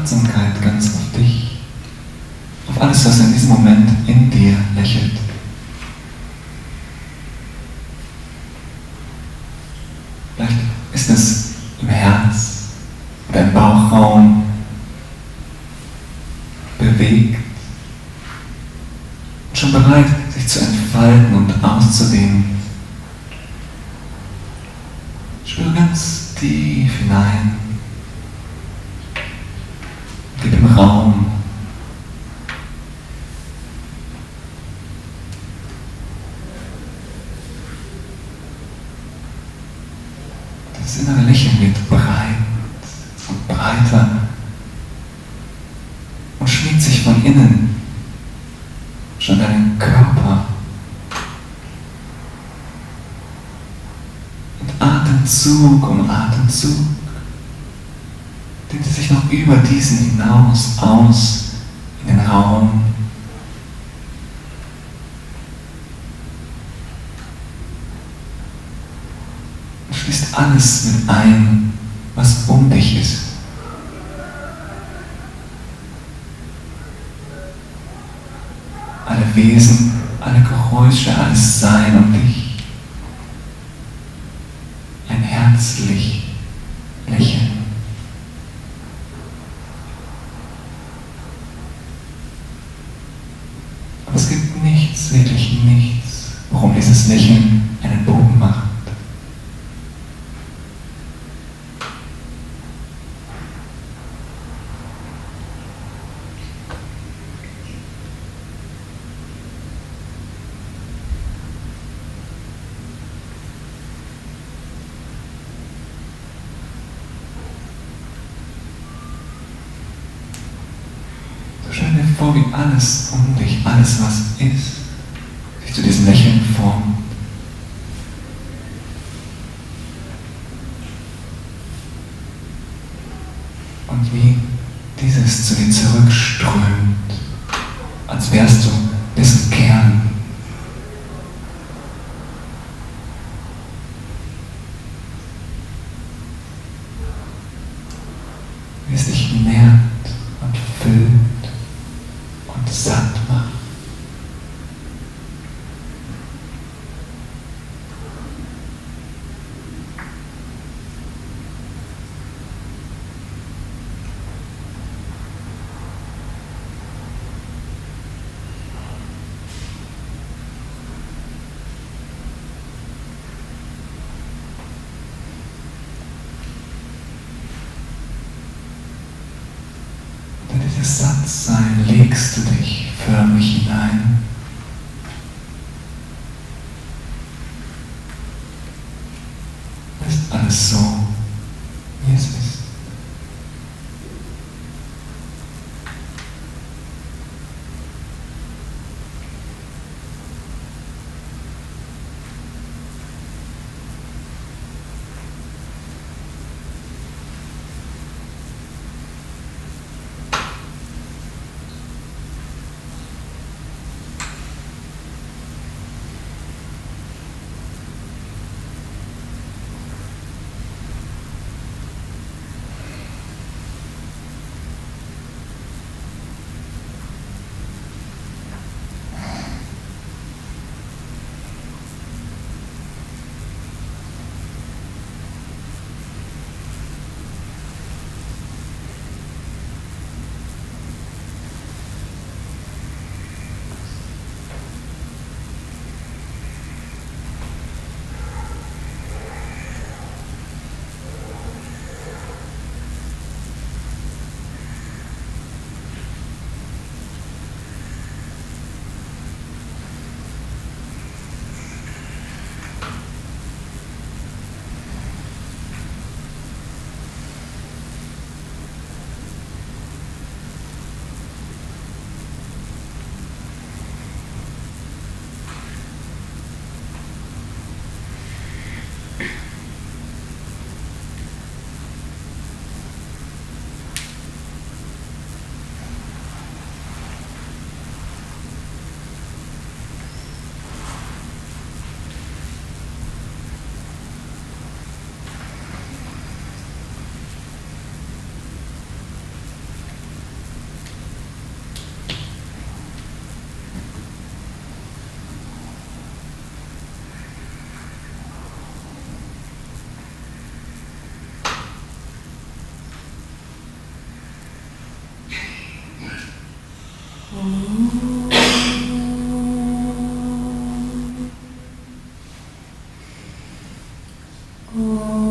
Achtsamkeit ganz auf dich, auf alles, was in diesem Moment in dir lächelt. Vielleicht ist es im Herz oder im Bauchraum bewegt und schon bereit, sich zu entfalten und auszudehnen. Spüre ganz tief hinein. Das innere Lächeln wird breit und breiter und schmiegt sich von innen schon deinen Körper. Und Atemzug um Atemzug dehnt sich noch über diesen hinaus aus in den Raum. Und schließt alles mit ein, was um dich ist. Alle Wesen, alle Geräusche, alles Sein um dich. Ein herzlich Lächeln. Aber es gibt nichts, wirklich nichts, worum dieses Lächeln Wie alles um dich, alles was ist, sich zu diesem Lächeln formt. Und wie dieses zu dir zurückströmt, als wärst du dessen Kern. Wie es dich nährt und füllt und satt macht. Und in dieses Sattsein legst du dich förmlich hinein. Ist alles so, Oh.